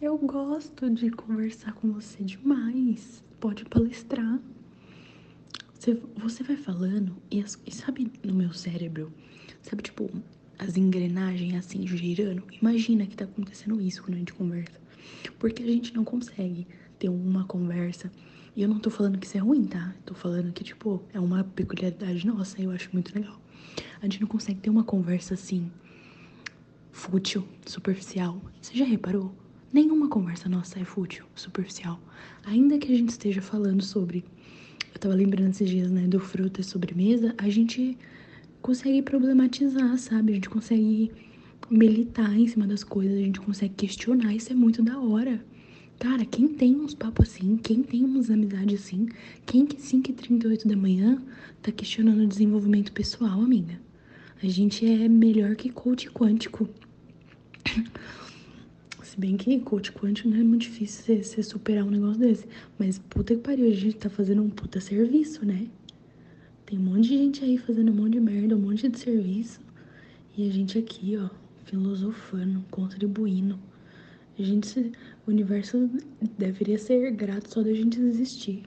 Eu gosto de conversar com você demais. Pode palestrar. Você, você vai falando e, e sabe no meu cérebro, sabe tipo as engrenagens assim girando? Imagina que tá acontecendo isso quando a gente conversa. Porque a gente não consegue ter uma conversa. E eu não tô falando que isso é ruim, tá? Tô falando que, tipo, é uma peculiaridade nossa eu acho muito legal. A gente não consegue ter uma conversa assim, fútil, superficial. Você já reparou? Nenhuma conversa nossa é fútil, superficial. Ainda que a gente esteja falando sobre. Eu tava lembrando esses dias, né, do fruta e sobremesa, a gente consegue problematizar, sabe? A gente consegue militar em cima das coisas, a gente consegue questionar, isso é muito da hora. Cara, quem tem uns papos assim, quem tem umas amizades assim, quem que 5 e 38 da manhã tá questionando o desenvolvimento pessoal, amiga? A gente é melhor que coach quântico. Se bem que coach quântico não é muito difícil você superar um negócio desse. Mas puta que pariu, a gente tá fazendo um puta serviço, né? Tem um monte de gente aí fazendo um monte de merda, um monte de serviço. E a gente aqui, ó, filosofando, contribuindo. A gente, o universo deveria ser grato só da gente existir.